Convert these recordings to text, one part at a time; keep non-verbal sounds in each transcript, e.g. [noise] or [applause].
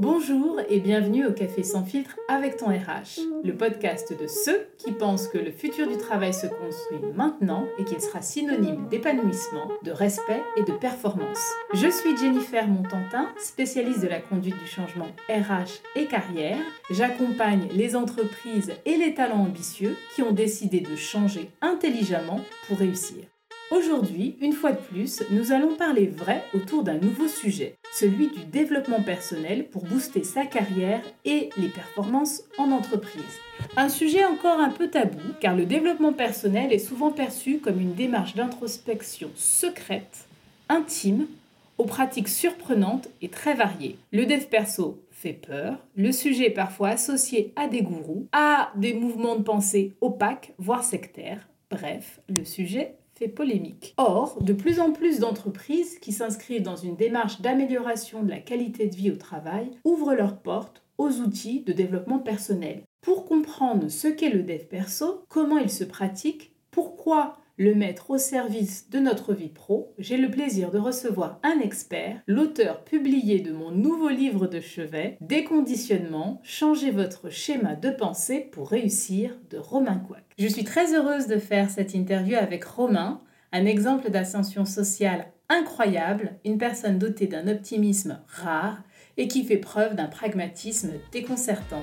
Bonjour et bienvenue au Café sans filtre avec ton RH, le podcast de ceux qui pensent que le futur du travail se construit maintenant et qu'il sera synonyme d'épanouissement, de respect et de performance. Je suis Jennifer Montantin, spécialiste de la conduite du changement RH et carrière. J'accompagne les entreprises et les talents ambitieux qui ont décidé de changer intelligemment pour réussir. Aujourd'hui, une fois de plus, nous allons parler vrai autour d'un nouveau sujet, celui du développement personnel pour booster sa carrière et les performances en entreprise. Un sujet encore un peu tabou, car le développement personnel est souvent perçu comme une démarche d'introspection secrète, intime, aux pratiques surprenantes et très variées. Le dev perso fait peur, le sujet est parfois associé à des gourous, à des mouvements de pensée opaques, voire sectaires. Bref, le sujet polémique. Or, de plus en plus d'entreprises qui s'inscrivent dans une démarche d'amélioration de la qualité de vie au travail ouvrent leurs portes aux outils de développement personnel. Pour comprendre ce qu'est le dev perso, comment il se pratique, pourquoi le mettre au service de notre vie pro, j'ai le plaisir de recevoir un expert, l'auteur publié de mon nouveau livre de chevet, Déconditionnement, changez votre schéma de pensée pour réussir de Romain Quack. Je suis très heureuse de faire cette interview avec Romain, un exemple d'ascension sociale incroyable, une personne dotée d'un optimisme rare et qui fait preuve d'un pragmatisme déconcertant.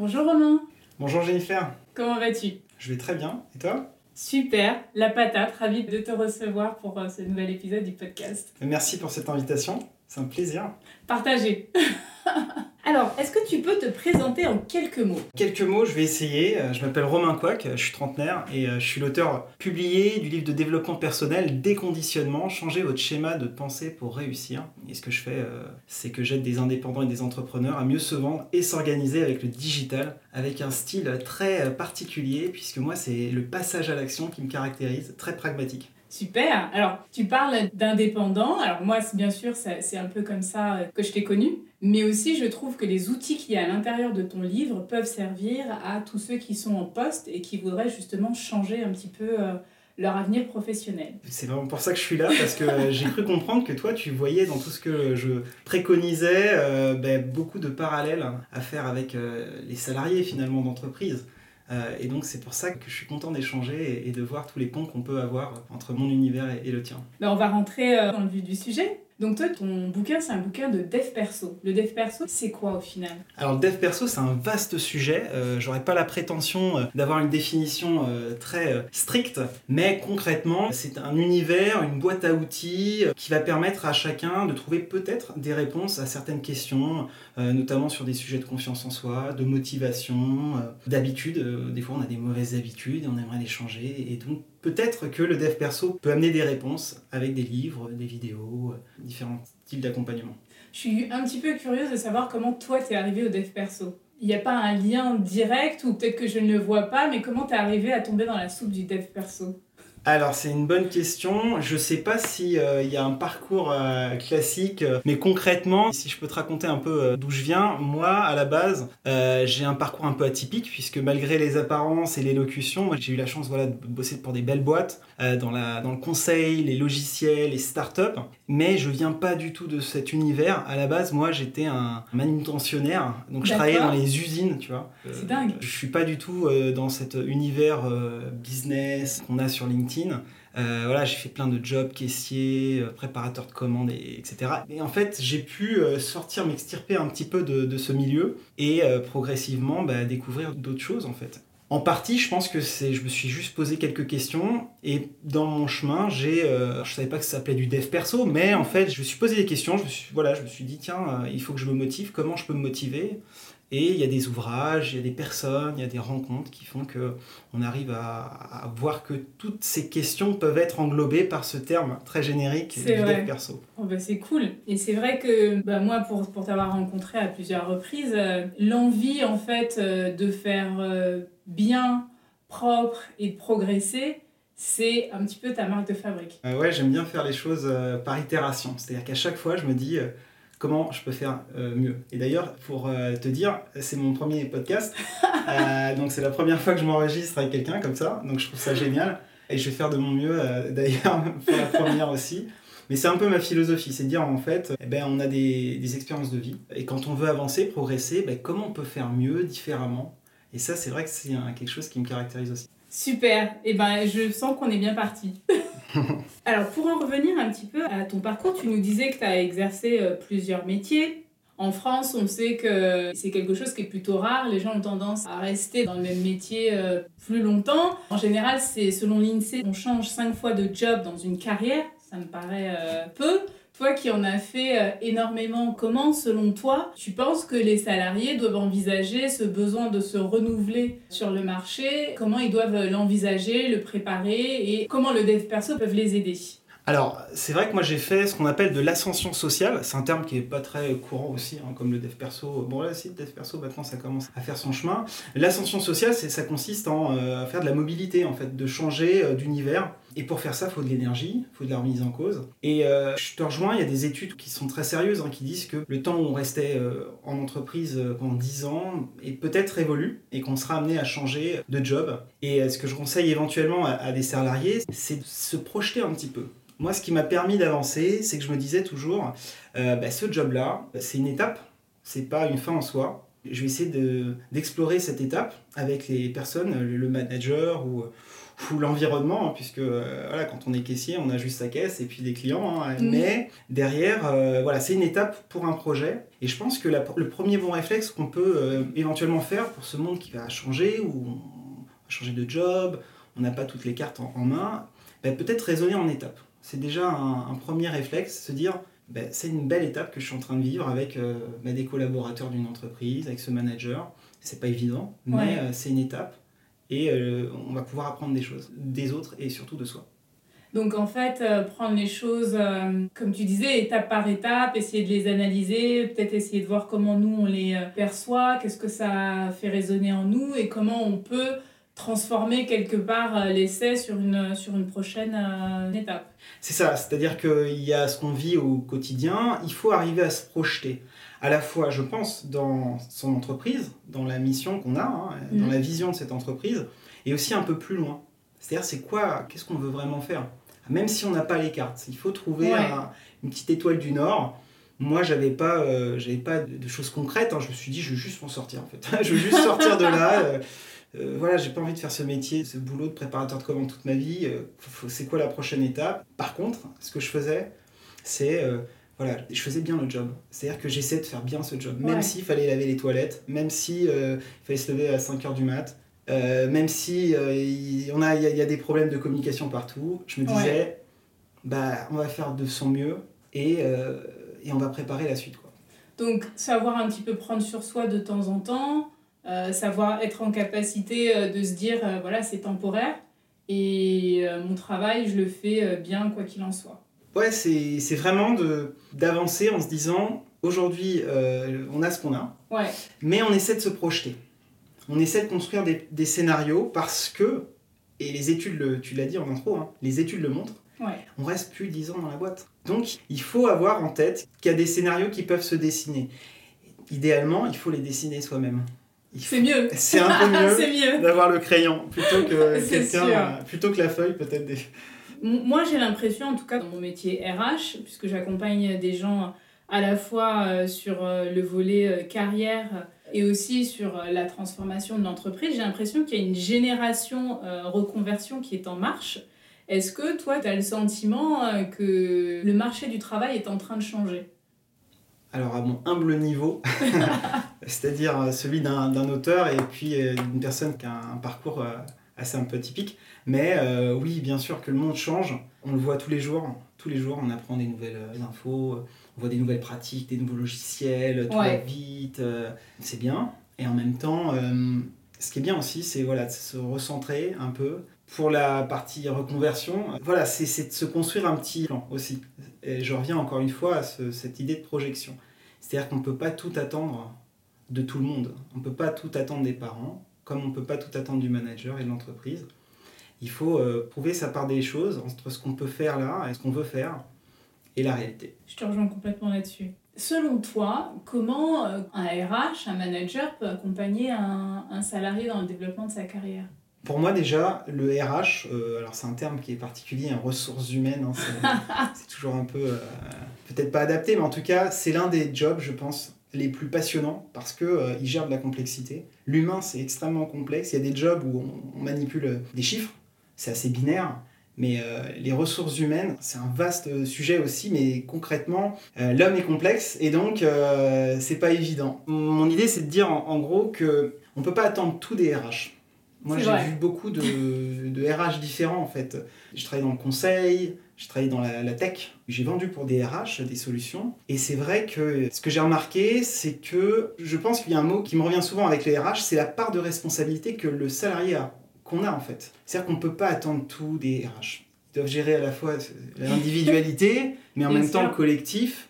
Bonjour Romain. Bonjour Jennifer. Comment vas-tu? Je vais très bien. Et toi? Super, la patate, ravie de te recevoir pour euh, ce nouvel épisode du podcast. Merci pour cette invitation, c'est un plaisir. Partagez [laughs] Alors, est-ce que tu peux te présenter en quelques mots? Quelques mots, je vais essayer. Euh, je m'appelle Romain Quack, je suis trentenaire et euh, je suis l'auteur publié du livre de développement personnel Déconditionnement, changer votre schéma de pensée pour réussir. Et ce que je fais, euh, c'est que j'aide des indépendants et des entrepreneurs à mieux se vendre et s'organiser avec le digital, avec un style très particulier, puisque moi, c'est le passage à l'action qui me caractérise, très pragmatique. Super. Alors, tu parles d'indépendant. Alors moi, bien sûr, c'est un peu comme ça que je t'ai connu. Mais aussi, je trouve que les outils qu'il y a à l'intérieur de ton livre peuvent servir à tous ceux qui sont en poste et qui voudraient justement changer un petit peu euh, leur avenir professionnel. C'est vraiment pour ça que je suis là, parce que [laughs] j'ai cru comprendre que toi, tu voyais dans tout ce que je préconisais euh, ben, beaucoup de parallèles à faire avec euh, les salariés finalement d'entreprise. Et donc c'est pour ça que je suis content d'échanger et, de voir tous les ponts qu'on peut avoir entre mon univers et, le tien. Ben, on va rentrer dans le vif du sujet. Donc toi, ton bouquin, c'est un bouquin de dev perso. Le dev perso, c'est quoi au final? Alors le dev perso, c'est un vaste sujet. Euh, J'aurais pas la prétention euh, d'avoir une définition euh, très stricte, mais concrètement, c'est un univers, une boîte à outils qui va permettre à chacun de trouver peut-être des réponses à certaines questions, notamment sur des sujets de confiance en soi, de motivation, d'habitude. des fois, on a des mauvaises habitudes et on aimerait les changer. Et donc, peut-être que le dev perso peut amener des réponses avec des livres, des vidéos, euh, différents types d'accompagnement. Je suis un petit peu curieuse de savoir comment toi t'es arrivé au dev perso. Il n'y a pas un lien direct ou peut-être que je ne le vois pas, mais comment t'es arrivé à tomber dans la soupe du dev perso? Alors c'est une bonne question. Je sais pas si euh, il y a un parcours euh, classique, mais concrètement, si je peux te raconter un peu euh, d'où je viens, moi à la base, j'ai un parcours un peu atypique puisque malgré les apparences et l'élocution, j'ai eu la chance voilà de bosser pour des belles boîtes dans le conseil, les logiciels, les startups. Mais je viens pas du tout de cet univers. À la base, moi j'étais un manutentionnaire, donc je travaillais dans les usines, tu vois. C'est dingue. Je suis pas du tout dans cet univers business qu'on a sur LinkedIn euh, voilà, j'ai fait plein de jobs, caissier, euh, préparateur de commandes, etc. Et en fait, j'ai pu euh, sortir, m'extirper un petit peu de, ce milieu et progressivement bah, découvrir d'autres choses en fait. En partie, je pense que c'est, je me suis juste posé quelques questions et dans mon chemin, j'ai, je savais pas que ça s'appelait du dev perso, mais en fait, je me suis posé des questions. Je me suis, voilà, je me suis dit tiens, il faut que je me motive. Comment je peux me motiver? Et il y a des ouvrages, il y a des personnes, il y a des rencontres qui font que on arrive à, voir que toutes ces questions peuvent être englobées par ce terme très générique du dev perso. Oh bah c'est cool. Et c'est vrai que bah moi, pour, pour t'avoir rencontré à plusieurs reprises, euh, l'envie en fait euh, de faire euh, bien, propre et de progresser, c'est un petit peu ta marque de fabrique. ouais, j'aime bien faire les choses par itération. C'est-à-dire qu'à chaque fois, je me dis comment je peux faire mieux. Et d'ailleurs, pour te dire, c'est mon premier podcast, [laughs] donc c'est la première fois que je m'enregistre avec quelqu'un comme ça, donc je trouve ça génial. Et je vais faire de mon mieux, [laughs] d'ailleurs, pour la première aussi. Mais c'est un peu ma philosophie, c'est de dire en fait, eh ben, on a des, des, expériences de vie. Et quand on veut avancer, progresser, ben, comment on peut faire mieux, différemment? Et ça, c'est vrai que c'est quelque chose qui me caractérise aussi. Super, et eh ben je sens qu'on est bien parti. [laughs] Alors pour en revenir un petit peu à ton parcours, tu nous disais que tu as exercé euh, plusieurs métiers. En France, on sait que c'est quelque chose qui est plutôt rare. Les gens ont tendance à rester dans le même métier euh, plus longtemps. En général, c'est selon l'INSEE, on change cinq fois de job dans une carrière ça me paraît euh, peu. Toi qui en as fait euh, énormément, comment, selon toi, tu penses que les salariés doivent envisager ce besoin de se renouveler sur le marché? Comment ils doivent l'envisager, le préparer? Et comment le dev perso peuvent les aider? Alors, c'est vrai que moi j'ai fait ce qu'on appelle de l'ascension sociale. C'est un terme qui est pas très courant aussi, hein, comme le dev perso. Bon, là, si le dev perso, maintenant ça commence à faire son chemin. L'ascension sociale, ça consiste en euh, faire de la mobilité, en fait, de changer euh, d'univers. Et pour faire ça, il faut de l'énergie, il faut de la remise en cause. Et euh, je te rejoins, il y a des études qui sont très sérieuses, hein, qui disent que le temps où on restait en entreprise pendant 10 ans est peut-être révolu et qu'on sera amené à changer de job. Et ce que je conseille éventuellement à, des salariés, c'est de se projeter un petit peu moi, ce qui m'a permis d'avancer, c'est que je me disais toujours, euh, bah, ce job-là, c'est une étape, c'est pas une fin en soi. Je vais essayer d'explorer cette étape avec les personnes, le manager ou, ou l'environnement, hein, puisque euh, voilà, quand on est caissier, on a juste sa caisse et puis des clients. Hein. Mais derrière, euh, voilà, c'est une étape pour un projet. Et je pense que le premier bon réflexe qu'on peut éventuellement faire pour ce monde qui va changer, ou on va changer de job, on n'a pas toutes les cartes en, main, bah, peut-être raisonner en étapes c'est déjà un, premier réflexe, se dire ben, c'est une belle étape que je suis en train de vivre avec euh, ben, des collaborateurs d'une entreprise, avec ce manager. C'est pas évident, mais euh, c'est une étape et euh, on va pouvoir apprendre des choses des autres et surtout de soi. Donc en fait, prendre les choses, comme tu disais, étape par étape, essayer de les analyser, peut-être essayer de voir comment nous on les perçoit, qu'est-ce que ça fait résonner en nous et comment on peut transformer quelque part euh, l'essai sur une, sur une prochaine euh, étape. C'est ça, c'est-à-dire qu'il y a ce qu'on vit au quotidien, il faut arriver à se projeter. À la fois, je pense, dans son entreprise, dans la mission qu'on a, hein, dans mhm. la vision de cette entreprise, et aussi un peu plus loin. C'est-à-dire, c'est quoi, qu'est-ce qu'on veut vraiment faire? Même si on n'a pas les cartes, il faut trouver une petite étoile du Nord. Moi, j'avais pas, euh, j'avais pas de, choses concrètes. Hein. Je me suis dit, je veux juste m'en sortir en fait. [laughs] je veux juste sortir de là. Euh, voilà, j'ai pas envie de faire ce métier, ce boulot de préparateur de commandes toute ma vie. Euh, c'est quoi la prochaine étape? Par contre, ce que je faisais, c'est euh, voilà, je faisais bien le job. C'est-à-dire que j'essaie de faire bien ce job, même s'il fallait laver les toilettes, même si il fallait se lever à 5 h du mat, même si il y, a, y, a des problèmes de communication partout. Je me disais, bah, on va faire de son mieux et, et on va préparer la suite. Quoi. Donc, savoir un petit peu prendre sur soi de temps en temps, euh, savoir être en capacité euh, de se dire, euh, voilà, c'est temporaire, et mon travail, je le fais bien, quoi qu'il en soit. Ouais, c'est vraiment d'avancer en se disant, aujourd'hui, on a ce qu'on a, ouais. mais on essaie de se projeter. On essaie de construire des, des scénarios parce que, et les études, le, tu l'as dit en intro, hein, les études le montrent, ouais. on reste plus 10 ans dans la boîte. Donc, il faut avoir en tête qu'il y a des scénarios qui peuvent se dessiner. Idéalement, il faut les dessiner soi-même. C'est mieux. [laughs] C'est un peu [laughs] mieux, d'avoir le crayon plutôt que [laughs] quelqu'un, plutôt que la feuille peut-être. Des... Moi, j'ai l'impression, en tout cas dans mon métier RH, puisque j'accompagne des gens à la fois euh, sur euh, le volet euh, carrière et aussi sur la transformation de l'entreprise, j'ai l'impression qu'il y a une génération reconversion qui est en marche. Est-ce que toi, tu as le sentiment que le marché du travail est en train de changer? Alors à mon humble niveau, [laughs] c'est-à-dire celui d'un auteur et puis d'une personne qui a un parcours assez un peu typique. Mais oui, bien sûr que le monde change, on le voit tous les jours. Tous les jours, on apprend des nouvelles infos, on voit des nouvelles pratiques, des nouveaux logiciels, tout va vite, c'est bien. Et en même temps, ce qui est bien aussi, c'est voilà, de se recentrer un peu. Pour la partie reconversion, voilà, c'est de se construire un petit plan aussi. Et je reviens encore une fois à cette idée de projection. C'est-à-dire qu'on ne peut pas tout attendre de tout le monde. On ne peut pas tout attendre des parents, comme on ne peut pas tout attendre du manager et de l'entreprise. Il faut euh, prouver sa part des choses entre ce qu'on peut faire là et ce qu'on veut faire et la réalité. Je te rejoins complètement là-dessus. Selon toi, comment euh, un RH, un manager peut accompagner un, un salarié dans le développement de sa carrière? Pour moi déjà, le RH, euh, alors c'est un terme qui est particulier, en ressources humaines, hein, [laughs] c'est toujours un peu, euh, peut-être pas adapté, mais en tout cas, c'est l'un des jobs, je pense, les plus passionnants parce qu'il euh, il gère de la complexité. L'humain, c'est extrêmement complexe. Il y a des jobs où on, manipule des chiffres, c'est assez binaire. Mais les ressources humaines, c'est un vaste sujet aussi, mais concrètement, l'homme est complexe et donc c'est pas évident. Mon idée, c'est de dire en, en gros que on peut pas attendre tout des RH. Moi, j'ai vu beaucoup de, de, RH différents en fait. Je travaille dans le conseil, je travaille dans la, tech. J'ai vendu pour des RH des solutions. Et c'est vrai que ce que j'ai remarqué, c'est que je pense qu'il y a un mot qui me revient souvent avec les RH, c'est la part de responsabilité que le salarié a, qu'on a en fait. C'est-à-dire qu'on ne peut pas attendre tout des RH. Ils doivent gérer à la fois l'individualité, mais en même temps le collectif.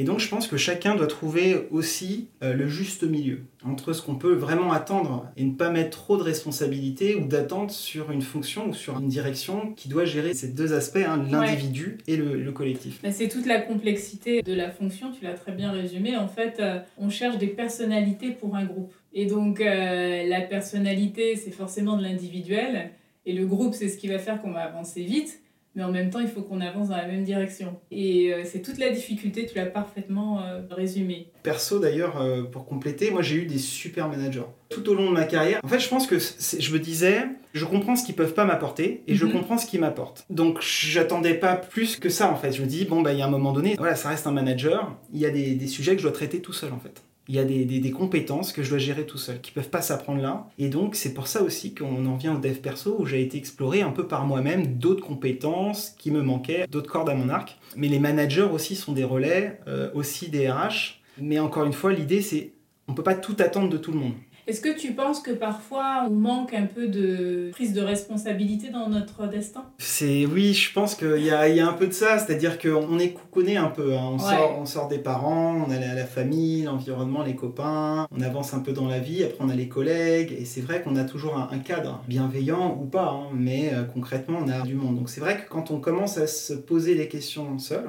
Et donc je pense que chacun doit trouver aussi euh, le juste milieu entre ce qu'on peut vraiment attendre et ne pas mettre trop de responsabilité ou d'attente sur une fonction ou sur une direction qui doit gérer ces deux aspects, hein, l'individu et le, collectif. C'est toute la complexité de la fonction, tu l'as très bien résumé. En fait, euh, on cherche des personnalités pour un groupe. Et donc euh, la personnalité, c'est forcément de l'individuel. Et le groupe, c'est ce qui va faire qu'on va avancer vite mais en même temps, il faut qu'on avance dans la même direction. Et euh, c'est toute la difficulté, tu l'as parfaitement euh, résumé. Perso, d'ailleurs, euh, pour compléter, moi j'ai eu des super managers tout au long de ma carrière. En fait, je pense que je me disais, je comprends ce qu'ils peuvent pas m'apporter et je mhm. comprends ce qu'ils m'apportent. Donc, j'attendais pas plus que ça, en fait. Je me dis, bon, bah, il y a un moment donné, voilà, ça reste un manager, il y a des, des sujets que je dois traiter tout seul, en fait il y a des, compétences que je dois gérer tout seul, qui peuvent pas s'apprendre là. Et donc, c'est pour ça aussi qu'on en vient au dev perso, où j'ai été explorer un peu par moi-même d'autres compétences qui me manquaient, d'autres cordes à mon arc. Mais les managers aussi sont des relais, euh, aussi des RH. Mais encore une fois, l'idée, c'est on peut pas tout attendre de tout le monde. Est-ce que tu penses que parfois on manque un peu de prise de responsabilité dans notre destin? C'est oui, je pense qu'il y a, y a, un peu de ça, c'est-à-dire qu'on est couconné un peu. Hein. On, sort, on sort des parents, on a la, famille, l'environnement, les copains, on avance un peu dans la vie, après on a les collègues, et c'est vrai qu'on a toujours un, cadre, bienveillant ou pas, hein, mais euh, concrètement on a du monde. Donc c'est vrai que quand on commence à se poser les questions seul,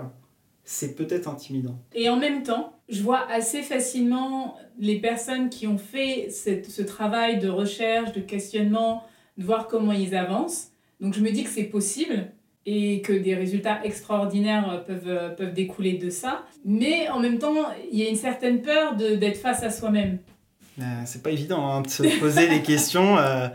c'est peut-être intimidant. Et en même temps, je vois assez facilement les personnes qui ont fait ce travail de recherche, de questionnement, de voir comment ils avancent. Donc je me dis que c'est possible et que des résultats extraordinaires peuvent, peuvent découler de ça. Mais en même temps, il y a une certaine peur d'être face à soi-même. Euh, c'est pas évident hein, de se poser les [laughs] questions. Euh,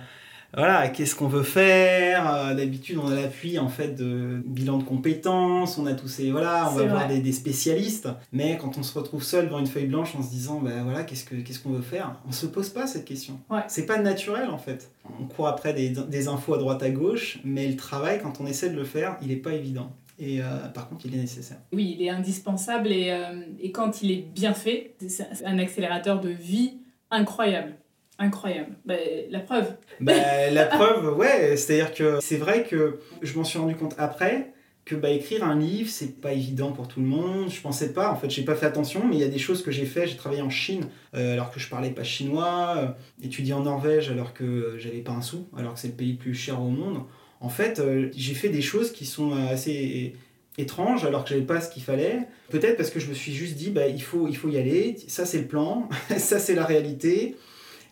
voilà, qu'est-ce qu'on veut faire euh, D'habitude, on a l'appui en fait de bilan de compétences, on a tous ces voilà, on va voir des, spécialistes. Mais quand on se retrouve seul devant une feuille blanche en se disant, ben voilà, qu'est-ce que qu'est-ce qu'on veut faire On se pose pas cette question. Ouais. C'est pas naturel en fait. On court après des, des, infos à droite à gauche, mais le travail, quand on essaie de le faire, il est pas évident. Et euh, par contre, il est nécessaire. Oui, il est indispensable et, euh, et quand il est bien fait, c'est un accélérateur de vie incroyable. Incroyable. Bah, la preuve. Bah, la [laughs] preuve, ouais. C'est-à-dire que c'est vrai que je m'en suis rendu compte après que bah, écrire un livre, c'est pas évident pour tout le monde. Je pensais pas, en fait, j'ai pas fait attention, mais il y a des choses que j'ai fait. J'ai travaillé en Chine euh, alors que je parlais pas chinois, euh, étudié en Norvège alors que j'avais pas un sou, alors que c'est le pays le plus cher au monde. En fait, euh, j'ai fait des choses qui sont assez étranges alors que j'avais pas ce qu'il fallait. Peut-être parce que je me suis juste dit, bah, il, faut, il faut y aller, ça c'est le plan, [laughs] ça c'est la réalité.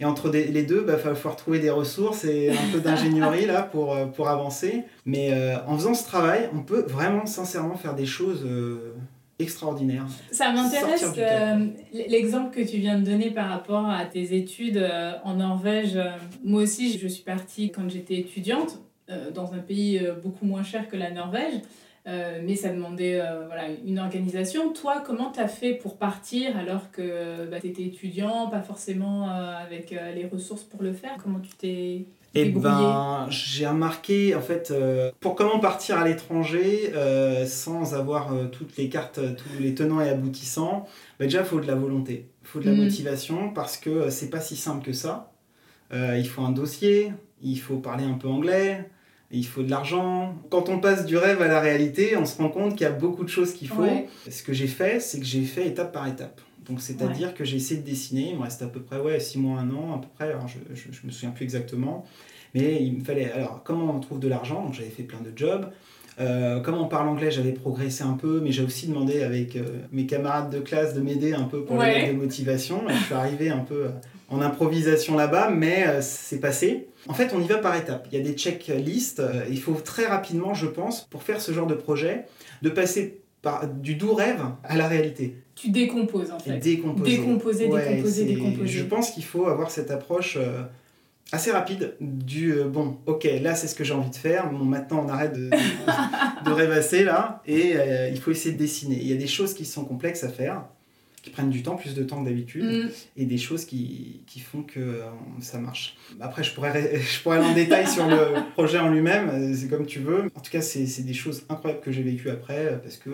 Et entre les deux, il bah, va falloir trouver des ressources et un peu d'ingénierie là pour, euh, pour avancer. Mais euh, en faisant ce travail, on peut vraiment sincèrement faire des choses euh, extraordinaires. Ça m'intéresse l'exemple que tu viens de donner par rapport à tes études en Norvège. Moi aussi, je suis partie quand j'étais étudiante dans un pays beaucoup moins cher que la Norvège. Euh, mais ça demandait euh, voilà, une organisation. Toi, comment tu as fait pour partir alors que bah, tu étais étudiant, pas forcément euh, avec les ressources pour le faire? Comment tu t'es eh ben, j'ai remarqué, en fait, pour comment partir à l'étranger sans avoir toutes les cartes, tous les tenants et aboutissants, bah, déjà, il faut de la volonté, il faut de la mm. motivation parce que c'est pas si simple que ça. il faut un dossier, il faut parler un peu anglais, il faut de l'argent. Quand on passe du rêve à la réalité, on se rend compte qu'il y a beaucoup de choses qu'il faut. Ce que j'ai fait, c'est que j'ai fait étape par étape. Donc c'est-à-dire que j'ai essayé de dessiner, il me reste à peu près ouais, 6 mois, 1 an, à peu près, alors je, je, me souviens plus exactement. Mais il me fallait, alors comment on trouve de l'argent? Donc j'avais fait plein de jobs. Euh, comme on parle anglais, j'avais progressé un peu, mais j'ai aussi demandé avec euh, mes camarades de classe de m'aider un peu pour Ouais. les de motivation. Je suis arrivé un peu euh, en improvisation là-bas, mais euh, c'est passé. En fait, on y va par étapes. Il y a des checklists. euh, il faut très rapidement, je pense, pour faire ce genre de projet, de passer par, du doux rêve à la réalité. Tu décomposes en fait. décomposer. Décomposer, décomposer, décomposer. Je pense qu'il faut avoir cette approche euh, assez rapide du euh, bon, ok, là c'est ce que j'ai envie de faire, bon, maintenant on arrête de, de, [laughs] de rêvasser là, et euh, il faut essayer de dessiner. Il y a des choses qui sont complexes à faire, qui prennent du temps, plus de temps que d'habitude, Mm. et des choses qui, qui font que euh, ça marche. Après, je pourrais, [laughs] je pourrais aller en détail sur le projet en lui-même, euh, c'est comme tu veux. En tout cas, c'est des choses incroyables que j'ai vécues après, euh, parce que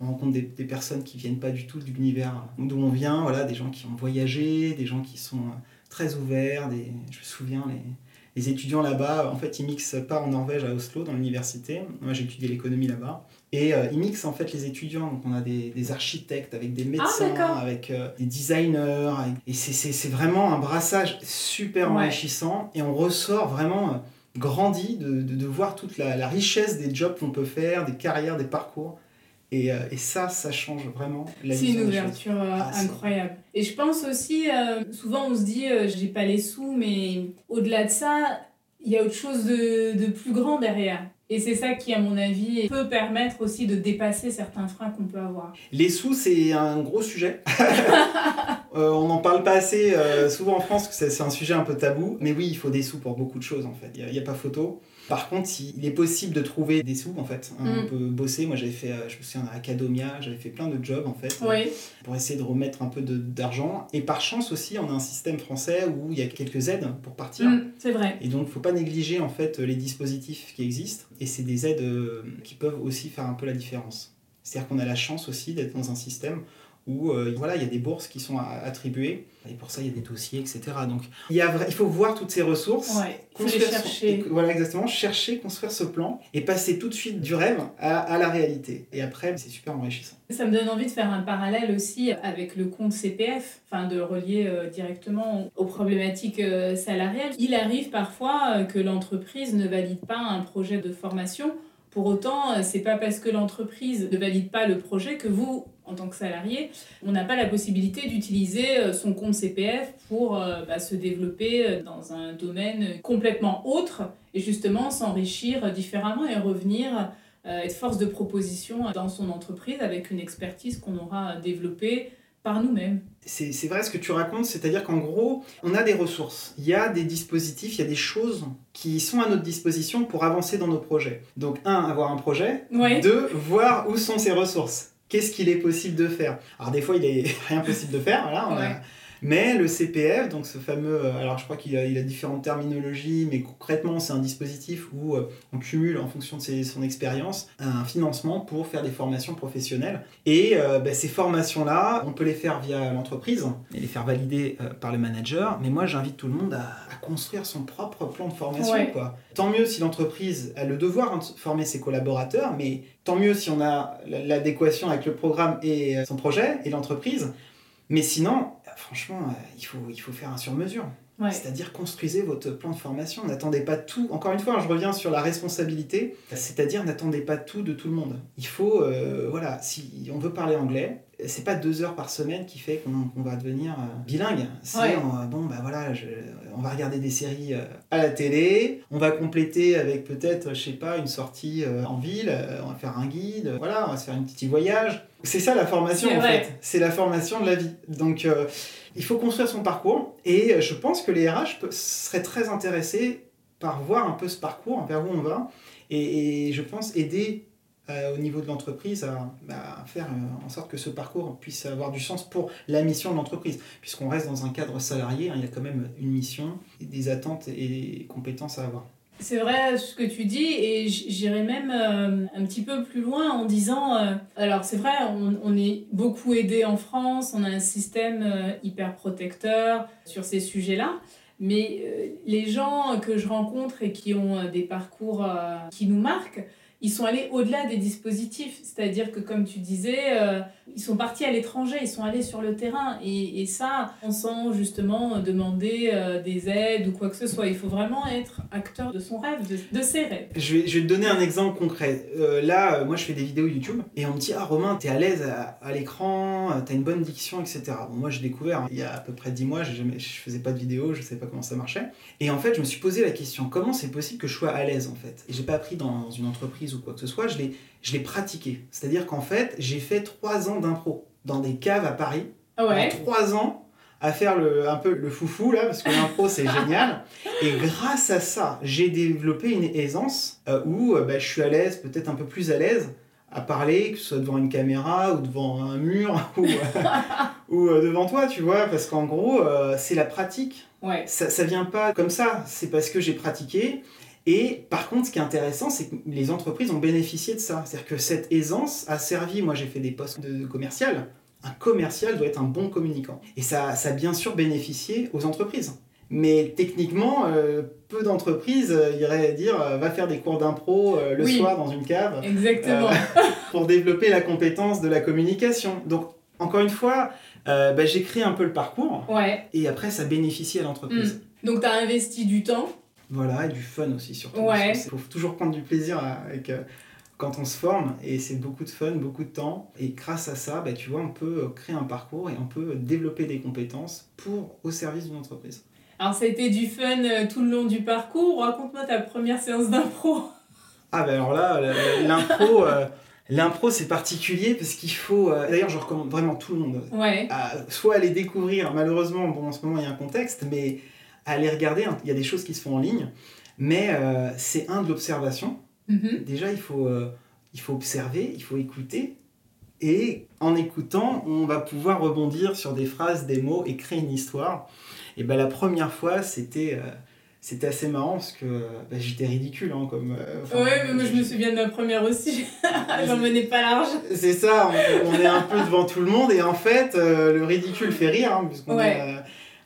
on rencontre des, des personnes qui viennent pas du tout de l'univers d'où on vient, voilà, des gens qui ont voyagé, des gens qui sont très ouverts, des, je me souviens, les, les étudiants là-bas, en fait, ils mixent pas en Norvège, à Oslo, dans l'université. Moi, j'ai étudié l'économie là-bas. Et euh, ils mixent en fait les étudiants. Donc, on a des, des architectes avec des médecins, d'accord. avec euh, des designers. Et c'est- vraiment un brassage super Ouais. enrichissant. Et on ressort vraiment euh, grandi de, de, de voir toute la, la richesse des jobs qu'on peut faire, des carrières, des parcours. Et, et ça, ça change vraiment la C'est une ouverture Ah, incroyable. Et je pense aussi, souvent on se dit, j'ai pas les sous, mais au-delà de ça, il y a autre chose de, de plus grand derrière. Et c'est ça qui, à mon avis, peut permettre aussi de dépasser certains freins qu'on peut avoir. Les sous, c'est un gros sujet. [laughs] Euh, on n'en parle pas assez euh, souvent en France, c'est un sujet un peu tabou. Mais oui, il faut des sous pour beaucoup de choses, en fait. Il n'y a, pas photo. Par contre, il est possible de trouver des sous, en fait. On Mm. peut bosser. Moi, j'avais fait, euh, je me souviens, à Acadomia, j'avais fait plein de jobs, en fait, euh, Oui, pour essayer de remettre un peu de- d'argent. Et par chance aussi, on a un système français où il y a quelques aides pour partir. Mm, c'est vrai. Et donc, faut pas négliger en fait les dispositifs qui existent. Et c'est des aides euh, qui peuvent aussi faire un peu la différence. C'est-à-dire qu'on a la chance aussi d'être dans un système où euh, voilà, il y a des bourses qui sont attribuées. Et pour ça, il y a des dossiers, etc. Donc, il, y a vra- il faut voir toutes ces ressources. Ouais, construire chercher. voilà, exactement. Chercher, construire ce plan et passer tout de suite du rêve à, à la réalité. Et après, c'est super enrichissant. Ça me donne envie de faire un parallèle aussi avec le compte CPF, enfin de relier euh, directement aux problématiques euh, salariales. Il arrive parfois que l'entreprise ne valide pas un projet de formation. Pour autant, euh, c'est pas parce que l'entreprise ne valide pas le projet que vous, en tant que salarié, on n'a pas la possibilité d'utiliser euh, son compte CPF pour euh, bah, se développer dans un domaine complètement autre et justement s'enrichir différemment et revenir euh, être force de proposition dans son entreprise avec une expertise qu'on aura développée par nous-mêmes. C'est vrai ce que tu racontes, c'est-à-dire qu'en gros, on a des ressources, il y a des dispositifs, il y a des choses qui sont à notre disposition pour avancer dans nos projets. Donc, un, avoir un projet. Ouais. Deux, voir où sont ces ressources. Qu'est-ce qu'il est possible de faire? Alors, des fois, il est [laughs] rien possible de faire, voilà. on a-. Mais le CPF, donc ce fameux, euh, alors je crois qu'il a, il a différentes terminologies, mais concrètement c'est un dispositif où euh, on cumule en fonction de ses- son expérience un financement pour faire des formations professionnelles. Et euh, bah, ces formations-là, on peut les faire via l'entreprise et les faire valider euh, par le manager. Mais moi j'invite tout le monde à, à construire son propre plan de formation. Ouais. Quoi. Tant mieux si l'entreprise a le devoir hein, de former ses collaborateurs, mais tant mieux si on a l'adéquation avec le programme et son projet et l'entreprise. Mais sinon, franchement, euh, il faut, il faut faire un sur-mesure. Ouais. C'est-à-dire construisez votre plan de formation. N'attendez pas tout. Encore une fois, je reviens sur la responsabilité. C'est-à-dire n'attendez pas tout de tout le monde. Il faut, euh, voilà, si on veut parler anglais, c'est pas deux heures par semaine qui fait qu'on va devenir euh, bilingue. C'est Ouais. euh, bon, bah voilà, je- on va regarder des séries à la télé. On va compléter avec peut-être, je sais pas, une sortie en ville. on va faire un guide. voilà, on va se faire un petit voyage. C'est ça la formation en fait. C'est la formation de la vie. Donc il faut construire son parcours et je pense que les RH seraient très intéressés par voir un peu ce parcours, vers où on va et, je pense aider euh, au niveau de l'entreprise à, faire euh, en sorte que ce parcours puisse avoir du sens pour la mission de l'entreprise. Puisqu'on reste dans un cadre salarié, hein, il y a quand même une mission, des attentes et des compétences à avoir. C'est vrai ce que tu dis et j- j'irais même euh, un petit peu plus loin en disant, euh, alors c'est vrai, on, on est beaucoup aidé en France, on a un système euh, hyper protecteur sur ces sujets-là, mais les gens que je rencontre et qui ont des parcours qui nous marquent, ils sont allés au-delà des dispositifs. C'est-à-dire que, comme tu disais, ils sont partis à l'étranger, ils sont allés sur le terrain. Et, et ça, on sent justement demander euh, des aides ou quoi que ce soit. Il faut vraiment être acteur de son rêve, de, de ses rêves. Je vais, te donner un exemple concret. Euh, là, moi, je fais des vidéos YouTube et on me dit Ah, Romain, t'es à l'aise à, à l'écran, t'as une bonne diction, etc. Bon, moi, j'ai découvert hein, il y a à peu près 10 mois, jamais, je faisais pas de vidéo, je savais pas comment ça marchait. Et en fait, je me suis posé la question comment c'est possible que je sois à l'aise en fait? Et j'ai pas appris dans une entreprise ou quoi que ce soit, je l'ai, je l'ai pratiqué. C'est-à-dire qu'en fait, j'ai fait 3 ans d'impro dans des caves à Paris. Ah ouais. 3 ans à faire le, un peu le foufou là, parce que l'impro c'est [laughs] génial. Et grâce à ça, j'ai développé une aisance euh, où euh, bah, je suis à l'aise, peut-être un peu plus à l'aise à parler, que ce soit devant une caméra ou devant un mur [laughs] ou, ou euh, devant toi, tu vois, parce qu'en gros, c'est la pratique. Ouais. Ça, ça vient pas comme ça, c'est parce que j'ai pratiqué. Et par contre, ce qui est intéressant, c'est que les entreprises ont bénéficié de ça. C'est-à-dire que cette aisance a servi, moi j'ai fait des postes de commercial, un commercial doit être un bon communicant. Et ça, ça a bien sûr bénéficié aux entreprises. Mais techniquement, euh, peu d'entreprises euh, iraient dire euh, va faire des cours d'impro le Oui. soir dans une cave Exactement. pour développer la compétence de la communication. Donc, encore une fois, bah, j'ai créé un peu le parcours Ouais. et après, ça bénéficie à l'entreprise. Donc, tu as investi du temps. Voilà, et du fun aussi surtout. Ouais. Il faut toujours prendre du plaisir avec, euh, quand on se forme et c'est beaucoup de fun, beaucoup de temps. Et grâce à ça, bah, tu vois, on peut euh, créer un parcours et on peut développer des compétences pour au service d'une entreprise. Alors, ça a été du fun euh, tout le long du parcours. Raconte-moi ta première séance d'impro. Ah ben alors là, l'impro, euh, l'impro c'est particulier parce qu'il faut. euh, D'ailleurs, je recommande vraiment tout le monde Ouais. à soit aller découvrir. Malheureusement, bon, en ce moment il y a un contexte, mais à aller regarder. hein, Il y a des choses qui se font en ligne, mais euh, c'est un de l'observation. Mhm. Déjà, il faut, euh, il faut observer, il faut écouter. Et en écoutant, on va pouvoir rebondir sur des phrases, des mots et créer une histoire. Et ben, la première fois, c'était euh, c'était assez marrant parce que ben, j'étais ridicule. Hein, comme, euh, enfin, ouais, mais moi je me souviens de ma première aussi. [laughs] J'en menais pas large. C'est ça, on, on est un peu devant tout le monde et en fait, euh, le ridicule fait rire, hein, puisqu'on Ouais.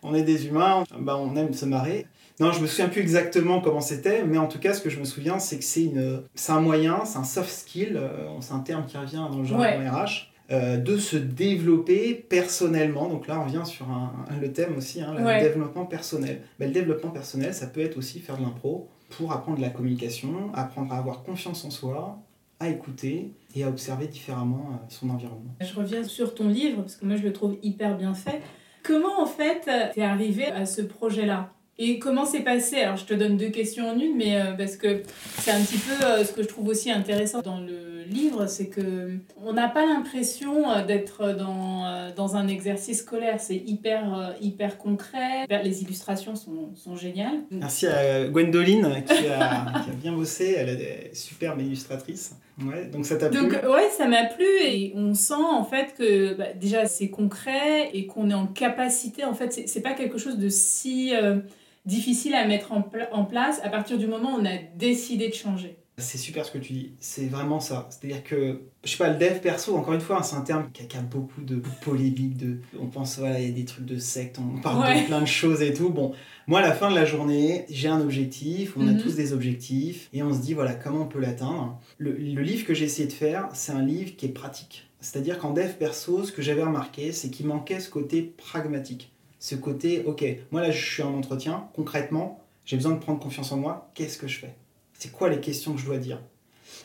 On est des humains, bah, on aime se marrer. Non, je me souviens plus exactement comment c'était, mais en tout cas, ce que je me souviens, c'est que c'est une, c'est un moyen, c'est un soft skill, euh, c'est un terme qui revient dans le jargon Ouais. RH, euh, de se développer personnellement. Donc là, on revient sur un, un- le thème aussi, hein, le Ouais. développement personnel. Ben, le développement personnel, ça peut être aussi faire de l'impro pour apprendre la communication, apprendre à avoir confiance en soi, à écouter et à observer différemment euh, son environnement. Je reviens sur ton livre parce que moi je le trouve hyper bien fait. Comment en fait t'es arrivé à ce projet-là? Et comment c'est passé? Alors je te donne deux questions en une, mais euh, parce que c'est un petit peu euh, ce que je trouve aussi intéressant dans le livre, c'est que on n'a pas l'impression euh, d'être dans, euh, dans un exercice scolaire. C'est hyper, euh, hyper concret. Les illustrations sont, sont géniales. Merci à Gwendoline qui a, qui a bien bossé, elle est des superbes illustratrices. Ouais, donc ça t'a plu Donc ouais, ça m'a plu et on sent en fait que bah, déjà c'est concret et qu'on est en capacité, en fait c'est- pas quelque chose de si euh, difficile à mettre en, en place à partir du moment où on a décidé de changer. C'est super ce que tu dis, c'est vraiment ça. C'est-à-dire que, je sais pas, le dev perso, encore une fois, hein, c'est un terme qui a, qui a beaucoup de polémiques, de, on pense, voilà, il y a des trucs de secte, on parle Ouais. de plein de choses et tout. Bon, moi, à la fin de la journée, j'ai un objectif, on a Mhm. tous des objectifs, et on se dit, voilà, comment on peut l'atteindre. Le, le livre que j'ai essayé de faire, c'est un livre qui est pratique. C'est-à-dire qu'en dev perso, ce que j'avais remarqué, c'est qu'il manquait ce côté pragmatique. Ce côté, ok, moi là, je suis en entretien, concrètement, j'ai besoin de prendre confiance en moi, qu'est-ce que je fais? C'est quoi les questions que je dois dire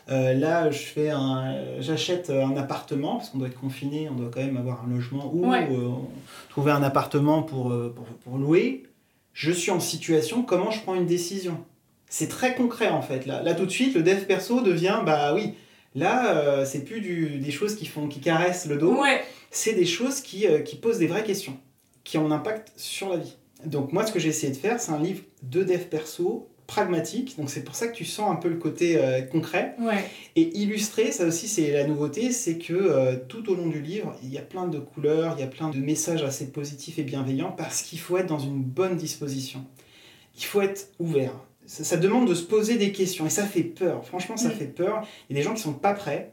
Euh, Là, je fais un, j'achète un appartement parce qu'on doit être confiné, on doit quand même avoir un logement ou Ouais. euh, trouver un appartement pour, euh, pour, pour louer. Je suis en situation, comment je prends une décision? C'est très concret en fait. Là, là tout de suite, le dev perso devient, bah oui, là, euh, c'est plus du, des choses qui, font, qui caressent le dos Ouais, c'est des choses qui, euh, qui posent des vraies questions, qui ont un impact sur la vie. Donc moi, ce que j'ai essayé de faire, c'est un livre de dev perso, pragmatique, donc c'est pour ça que tu sens un peu le côté euh, concret. ouais, Et illustré, ça aussi c'est la nouveauté, c'est que euh, tout au long du livre, il y a plein de couleurs, il y a plein de messages assez positifs et bienveillants, parce qu'il faut être dans une bonne disposition. Il faut être ouvert. Ça, ça demande de se poser des questions, et ça fait peur, franchement ça fait peur. Il y a des gens qui sont pas prêts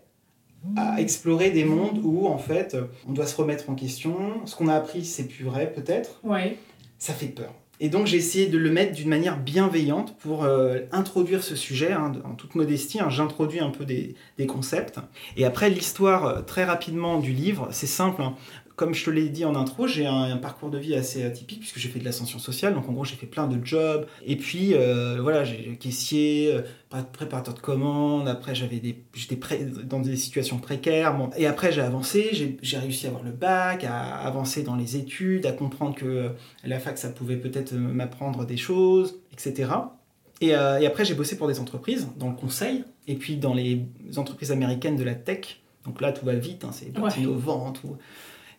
à explorer des mondes où en fait on doit se remettre en question, ce qu'on a appris c'est plus vrai peut-être, ouais. ça fait peur. Et donc j'ai essayé de le mettre d'une manière bienveillante pour euh, introduire ce sujet, hein, en toute modestie, hein, j'introduis un peu des, concepts. Et après l'histoire, euh, très rapidement, du livre, c'est simple. Hein. Comme je te l'ai dit en intro, j'ai un, parcours de vie assez atypique puisque j'ai fait de l'ascension sociale. Donc en gros, j'ai fait plein de jobs. Et puis euh, voilà, j'ai caissier, euh, préparateur de commandes. Après, j'avais des, j'étais dans des situations précaires. Bon. Et après, j'ai avancé. J'ai réussi à avoir le bac, à avancer dans les études, à comprendre que la fac, ça pouvait peut-être m'apprendre des choses, etc. Et, euh, et après, j'ai bossé pour des entreprises dans le conseil et puis dans les entreprises américaines de la tech. Donc là, tout va vite, hein, c'est ouais. innovant, tout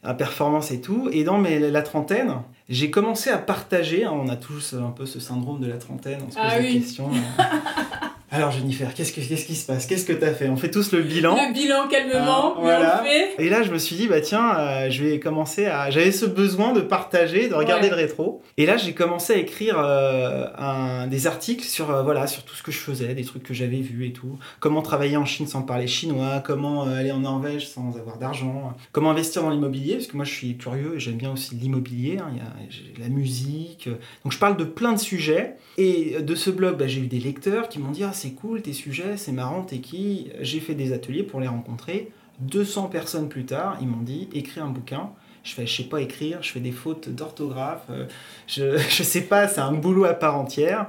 à performance et tout. Et dans mes, la trentaine, j'ai commencé à partager. Hein, on a tous un peu ce syndrome de la trentaine, on se pose ah, des questions. [laughs] Euh. Alors Jennifer, qu'est-ce, que, qu'est-ce qui se passe? Qu'est-ce que tu as fait? On fait tous le bilan. Le bilan calmement, ah, voilà. Et là, je me suis dit, bah tiens, euh, je vais commencer à... J'avais ce besoin de partager, de regarder le rétro. Et là, j'ai commencé à écrire euh, un... des articles sur, euh, voilà, sur tout ce que je faisais, des trucs que j'avais vus et tout. Comment travailler en Chine sans parler chinois, comment aller en Norvège sans avoir d'argent, comment investir dans l'immobilier, parce que moi, je suis curieux et j'aime bien aussi l'immobilier. Hein. Il y a la musique. Donc, je parle de plein de sujets. Et de ce blog, bah, j'ai eu des lecteurs qui m'ont dit, ah, c'est cool tes sujets, c'est marrant, t'es qui? J'ai fait des ateliers pour les rencontrer. 200 personnes plus tard, ils m'ont dit écris un bouquin. Je fais, je sais pas écrire, je fais des fautes d'orthographe, euh, je, [laughs] je sais pas, c'est un boulot à part entière.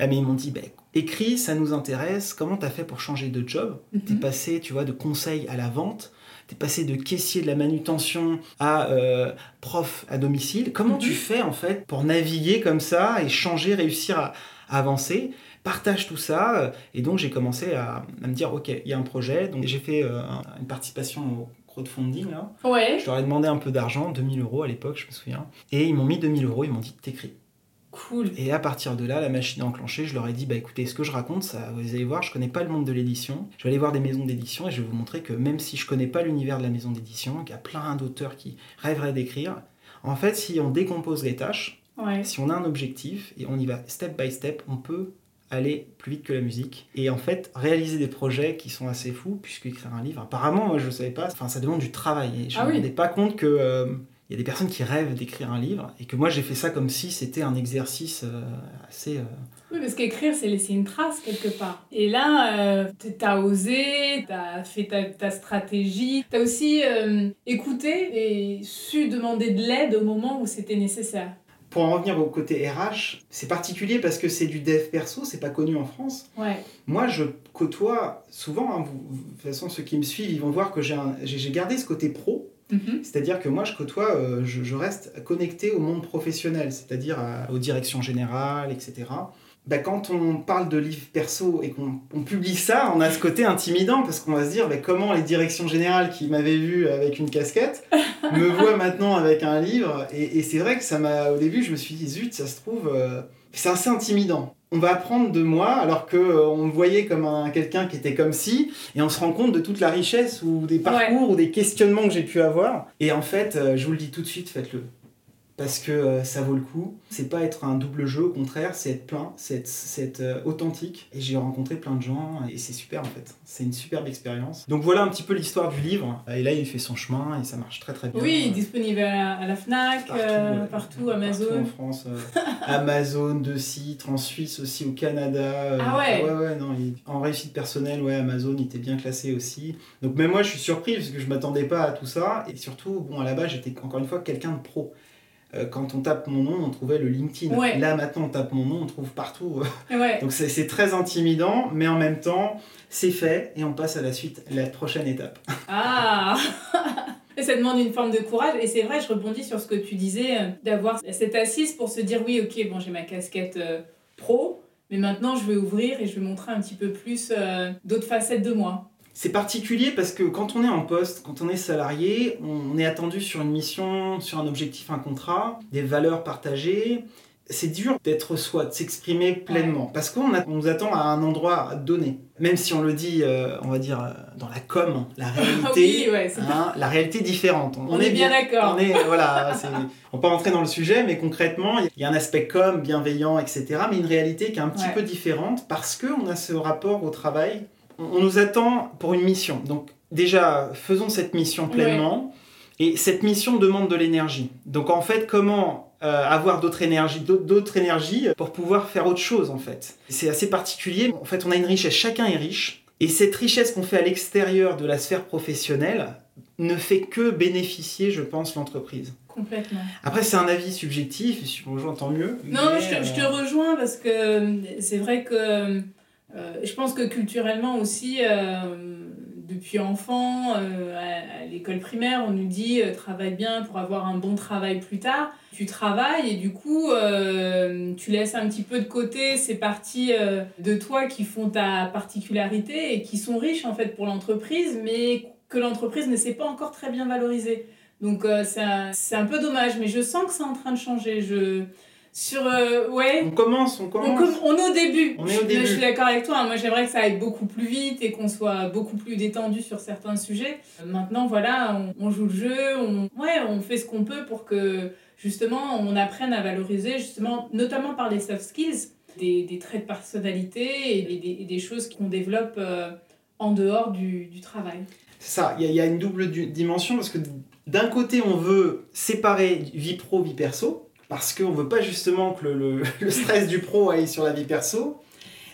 Euh, mais ils m'ont dit bah, écris, ça nous intéresse. Comment t'as fait pour changer de job? Tu T'es passé, tu vois, de conseil à la vente. T'es passé de caissier de la manutention à euh, prof à domicile. Comment tu mhm. fais en fait pour naviguer comme ça et changer, réussir à avancer? Partage tout ça. Euh, et donc, j'ai commencé à, me dire, OK, il y a un projet. Donc, j'ai fait euh, une participation au crowdfunding. Là. Ouais. Je leur ai demandé un peu d'argent, 2000 euros à l'époque, je me souviens. Et ils m'ont mis 2000 euros, ils m'ont dit, t'écris. Cool. Et à partir de là, la machine a enclenché. Je leur ai dit, bah écoutez, ce que je raconte, ça, vous allez voir, je connais pas le monde de l'édition. Je vais aller voir des maisons d'édition et je vais vous montrer que même si je connais pas l'univers de la maison d'édition, qu'il y a plein d'auteurs qui rêveraient d'écrire, en fait, si on décompose les tâches, si on a un objectif et on y va step by step, on peut aller plus vite que la musique et en fait réaliser des projets qui sont assez fous puisque écrire un livre apparemment moi je savais pas enfin ça demande du travail et je ne ah me rendais pas compte que euh, il y a des personnes qui rêvent d'écrire un livre et que moi j'ai fait ça comme si c'était un exercice euh, assez euh, oui parce qu'écrire c'est laisser une trace quelque part et là tu as osé tu as fait ta, ta stratégie tu as aussi écouté et su demander de l'aide au moment où c'était nécessaire pour en revenir au côté RH, c'est particulier parce que c'est du dev perso, c'est pas connu en France. Ouais. Moi, je côtoie souvent, hein, de toute façon, ceux qui me suivent, ils vont voir que j'ai gardé ce côté pro. Mm-hmm. C'est-à-dire que moi, je côtoie, euh, je, reste connecté au monde professionnel, c'est-à-dire aux directions générales, etc. Bah, quand on parle de livres perso et qu'on publie ça, on a ce côté intimidant parce qu'on va se dire bah, comment les directions générales qui m'avaient vu avec une casquette [laughs] me voient maintenant avec un livre? Et, c'est vrai que ça m'a, au début, je me suis dit zut, ça se trouve, euh, c'est assez intimidant. On va apprendre de moi alors que euh, on me voyait comme un, quelqu'un qui était comme si, et on se rend compte de toute la richesse ou des parcours ou des questionnements que j'ai pu avoir. Et en fait, euh, je vous le dis tout de suite, faites-le parce que euh, ça vaut le coup. C'est pas être un double jeu, au contraire, c'est être plein, c'est être, euh, authentique. Et j'ai rencontré plein de gens et c'est super en fait. C'est une superbe expérience. Donc voilà un petit peu l'histoire du livre. Et là, il fait son chemin et ça marche très très bien. Oui, disponible à, la Fnac, partout, euh, Amazon. Partout en France, Amazon, de sites, en Suisse aussi, au Canada. ah ouais Ouais, ouais, non. en réussite personnelle, ouais, Amazon, il était bien classé aussi. Donc même moi, je suis surpris parce que je m'attendais pas à tout ça. Et surtout, bon, à la base, j'étais encore une fois quelqu'un de pro. Euh, quand on tape mon nom, on trouvait le LinkedIn. Là, maintenant, on tape mon nom, on trouve partout. [laughs] Donc, c'est très intimidant, mais en même temps, c'est fait et on passe à la suite, la prochaine étape. [laughs] Ah [laughs] Ça demande une forme de courage et c'est vrai, je rebondis sur ce que tu disais, euh, d'avoir cette assise pour se dire oui, ok, bon, j'ai ma casquette euh, pro, mais maintenant je vais ouvrir et je vais montrer un petit peu plus d'autres facettes de moi. C'est particulier parce que quand on est en poste, quand on est salarié, on est attendu sur une mission, sur un objectif, un contrat, des valeurs partagées. C'est dur d'être soi, de s'exprimer pleinement, parce qu'on nous attend à un endroit donné. Même si on le dit, euh, on va dire, euh, dans la com, la [laughs] réalité, hein, la réalité différente. On, est, bien, d'accord. On est, voilà, on peut rentrer dans le sujet, mais concrètement, il y a un aspect com, bienveillant, etc., mais une réalité qui est un petit peu différente, parce qu'on a ce rapport au travail on nous attend pour une mission. Donc déjà, faisons cette mission pleinement. Et cette mission demande de l'énergie. Donc en fait, comment avoir d'autres énergies, d'autres énergies pour pouvoir faire autre chose en fait? C'est assez particulier. En fait, on a une richesse, chacun est riche. Et cette richesse qu'on fait à l'extérieur de la sphère professionnelle ne fait que bénéficier, je pense, l'entreprise. Complètement. Après, c'est un avis subjectif, si tu me rejoins, tant mieux. Non, je, te, je, te, rejoins parce que c'est vrai que je pense que culturellement aussi, depuis enfant, euh, à, l'école primaire, on nous dit euh, travaille bien pour avoir un bon travail plus tard. Tu travailles et du coup, euh, tu laisses un petit peu de côté ces parties de toi qui font ta particularité et qui sont riches en fait pour l'entreprise, mais que l'entreprise ne sait pas encore très bien valoriser. Donc c'est un, peu dommage, mais je sens que c'est en train de changer. Sur euh, ouais. On commence on commence. on, est au début. On est au je, début. je suis d'accord avec toi hein. moi j'aimerais que ça aille beaucoup plus vite et qu'on soit beaucoup plus détendu sur certains sujets. Maintenant voilà on, joue le jeu on ouais on fait ce qu'on peut pour que justement on apprenne à valoriser justement notamment par les soft skills des, des traits de personnalité et des, des choses qu'on développe euh, en dehors du, du travail. C'est ça. Il y, y, a une double dimension parce que d'un côté on veut séparer vie pro vie perso parce qu'on ne veut pas justement que le, [laughs] le, stress du pro aille sur la vie perso.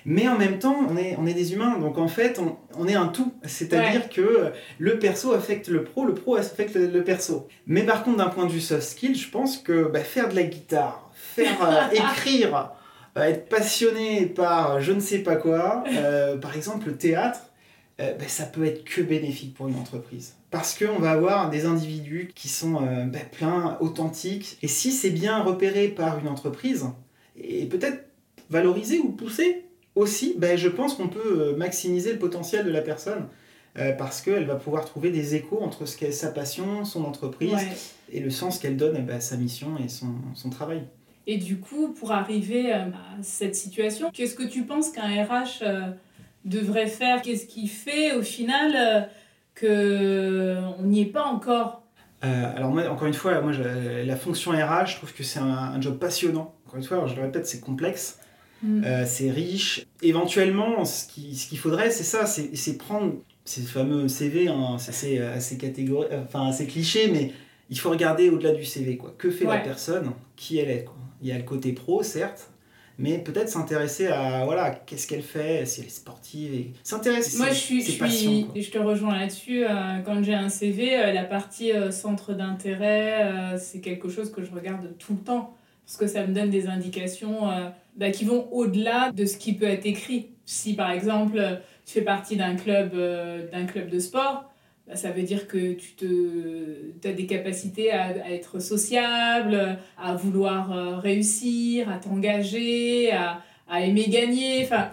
Mais en même temps, on est, on est des humains, donc en fait, on, on est un tout. C'est-à-dire que le perso affecte le pro, le pro affecte le, perso. Mais par contre, d'un point de vue soft skill, je pense que bah, faire de la guitare, faire euh, [laughs] écrire, euh, être passionné par je ne sais pas quoi, euh, par exemple le théâtre, bah, ça peut être que bénéfique pour une entreprise parce qu'on va avoir des individus qui sont euh, ben, pleins, authentiques. Et si c'est bien repéré par une entreprise, et peut-être valorisé ou poussé aussi, ben, je pense qu'on peut euh, maximiser le potentiel de la personne. Euh, parce qu'elle va pouvoir trouver des échos entre ce qu'est sa passion, son entreprise, et le sens qu'elle donne ben, à sa mission et son, son, travail. Et du coup, pour arriver à cette situation, qu'est-ce que tu penses qu'un RH devrait faire? Qu'est-ce qui fait au final qu'on n'y est pas encore euh, Alors moi, encore une fois, moi, la fonction RH, je trouve que c'est un, job passionnant. Encore une fois, je le répète, c'est complexe, mm. euh, c'est riche. Éventuellement, ce qu'il ce faudrait, c'est ça, c'est prendre ces fameux CV, hein, c'est assez, assez, enfin, assez cliché, mais il faut regarder au-delà du CV. Quoi. Que fait la personne? Qui elle est quoi? Il y a le côté pro, certes, mais peut-être s'intéresser à voilà qu'est-ce qu'elle fait si elle est sportive et s'intéresser moi je suis je, suis, je te rejoins là-dessus euh, quand j'ai un CV euh, la partie euh, centre d'intérêt c'est quelque chose que je regarde tout le temps. Parce que ça me donne des indications bah, qui vont au-delà de ce qui peut être écrit. Si par exemple tu fais partie d'un club d'un club de sport ça veut dire que tu te, as des capacités à, être sociable, à vouloir euh, réussir, à t'engager, à, aimer gagner. Enfin,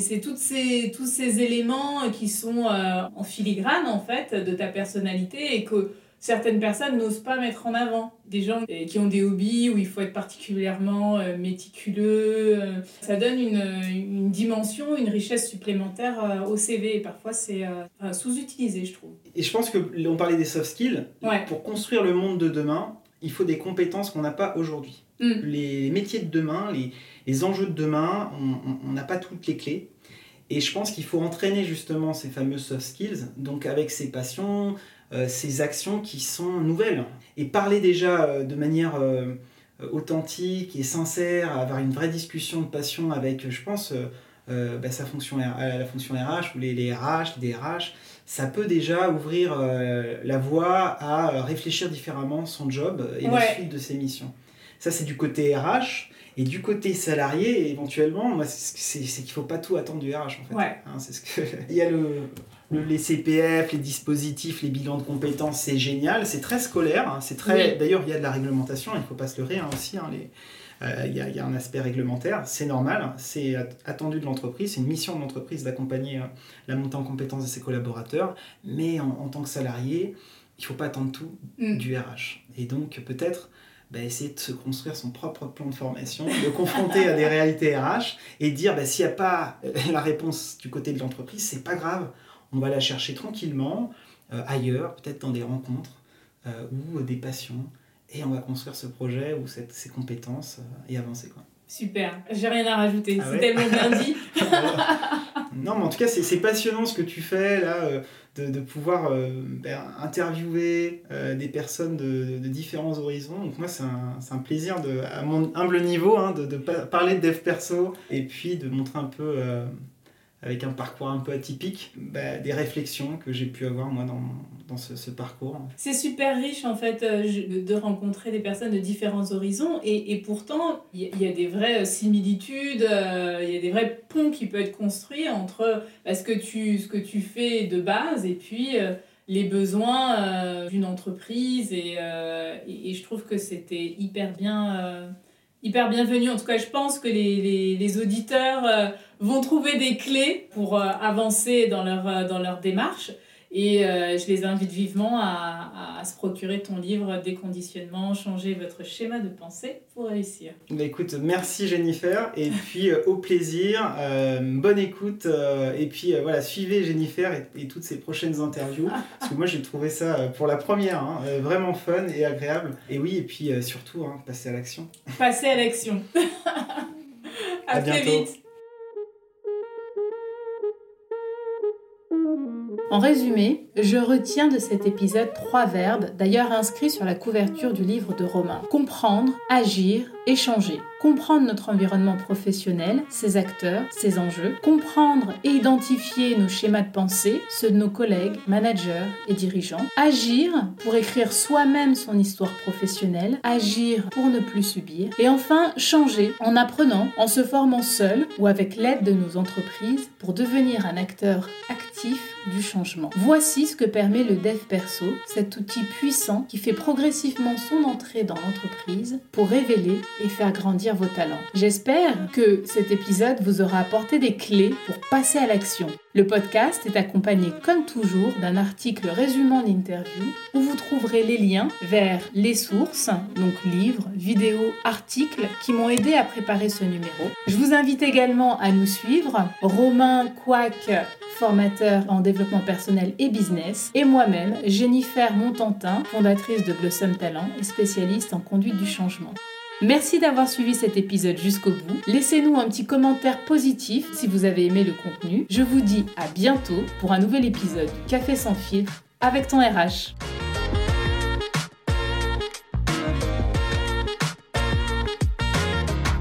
c'est toutes ces, tous ces éléments qui sont euh, en filigrane, en fait, de ta personnalité et que certaines personnes n'osent pas mettre en avant. Des gens euh, qui ont des hobbies où il faut être particulièrement euh, méticuleux. Euh, ça donne une, une dimension, une richesse supplémentaire au CV. Et parfois, c'est sous-utilisé, je trouve. Et je pense que on parlait des soft skills. Pour construire le monde de demain, il faut des compétences qu'on n'a pas aujourd'hui. Mm. Les métiers de demain, les, les enjeux de demain, on n'a pas toutes les clés. Et je pense qu'il faut entraîner justement ces fameux soft skills, donc avec ses passions, ces actions qui sont nouvelles. Et parler déjà euh, de manière euh, authentique et sincère, avoir une vraie discussion de passion avec, je pense, bah, sa fonction, la fonction RH ou les, les RH, les DRH, ça peut déjà ouvrir la voie à réfléchir différemment son job et la suite de ses missions. Ça, c'est du côté RH. Et du côté salarié, éventuellement, c'est qu'il ne faut pas tout attendre du RH. En fait. Hein, c'est ce que... [laughs] Il y a le, les CPF, les dispositifs, les bilans de compétences, c'est génial, c'est très scolaire, hein, c'est très. D'ailleurs, il y a de la réglementation, il ne faut pas se leurrer hein, aussi. Hein, les... Euh, il, y a, il y, a un aspect réglementaire, c'est normal, c'est attendu de l'entreprise, c'est une mission de l'entreprise d'accompagner euh, la montée en compétences de ses collaborateurs, mais en, tant que salarié, il ne faut pas attendre tout mm. du RH. Et donc peut-être bah, essayer de se construire son propre plan de formation, de confronter à des [laughs] réalités RH et dire bah, s'il n'y a pas euh, la réponse du côté de l'entreprise, c'est pas grave, on va la chercher tranquillement euh, ailleurs, peut-être dans des rencontres euh, ou des passions, et on va construire ce projet ou cette, ces compétences euh, et avancer. Quoi. Super, j'ai rien à rajouter, Ah c'est ouais tellement bien dit. [laughs] non, mais en tout cas, c'est passionnant ce que tu fais là, euh, de, de pouvoir euh, ben, interviewer euh, des personnes de, de différents horizons. Donc, moi, c'est un, plaisir, de, à mon humble niveau, hein, de, de pa- parler de dev perso et puis de montrer un peu, euh, avec un parcours un peu atypique, bah, des réflexions que j'ai pu avoir moi dans, dans ce, parcours. C'est super riche en fait euh, de rencontrer des personnes de différents horizons et, et pourtant il y, a des vraies similitudes, euh, il y a des vrais ponts qui peuvent être construits entre bah, ce, que tu, ce que tu fais de base et puis euh, les besoins euh, d'une entreprise et, euh, et, et je trouve que c'était hyper bien, euh, hyper bienvenu. En tout cas je pense que les, les, les auditeurs euh, vont trouver des clés pour euh, avancer dans leur, euh, dans leur démarche. Et euh, je les invite vivement à, à se procurer ton livre Déconditionnement, changer votre schéma de pensée pour réussir. Bah, écoute, merci Jennifer, et puis euh, au plaisir, euh, bonne écoute, et puis voilà, suivez Jennifer et, et toutes ses prochaines interviews, [laughs] parce que moi j'ai trouvé ça pour la première hein, vraiment fun et agréable. Et oui, et puis surtout, hein, passer à l'action. Passez à l'action. à, [laughs] À très bientôt. vite. En résumé, je retiens de cet épisode trois verbes, d'ailleurs inscrits sur la couverture du livre de Romain. Comprendre, agir, échanger. Comprendre notre environnement professionnel, ses acteurs, ses enjeux. Comprendre et identifier nos schémas de pensée, ceux de nos collègues, managers et dirigeants. Agir pour écrire soi-même son histoire professionnelle. Agir pour ne plus subir. Et enfin, changer en apprenant, en se formant seul ou avec l'aide de nos entreprises pour devenir un acteur actif du changement. Voici ce que permet le dev perso, cet outil puissant qui fait progressivement son entrée dans l'entreprise pour révéler et faire grandir vos talents. J'espère que cet épisode vous aura apporté des clés pour passer à l'action. Le podcast est accompagné comme toujours d'un article résumant l'interview où vous trouverez les liens vers les sources, donc livres, vidéos, articles qui m'ont aidé à préparer ce numéro. Je vous invite également à nous suivre, Romain Quack, formateur en développement personnel et business, et moi-même, Jennifer Montantin, fondatrice de Blossom Talent et spécialiste en conduite du changement. Merci d'avoir suivi cet épisode jusqu'au bout. Laissez-nous un petit commentaire positif si vous avez aimé le contenu. Je vous dis à bientôt pour un nouvel épisode du Café sans filtre avec ton RH.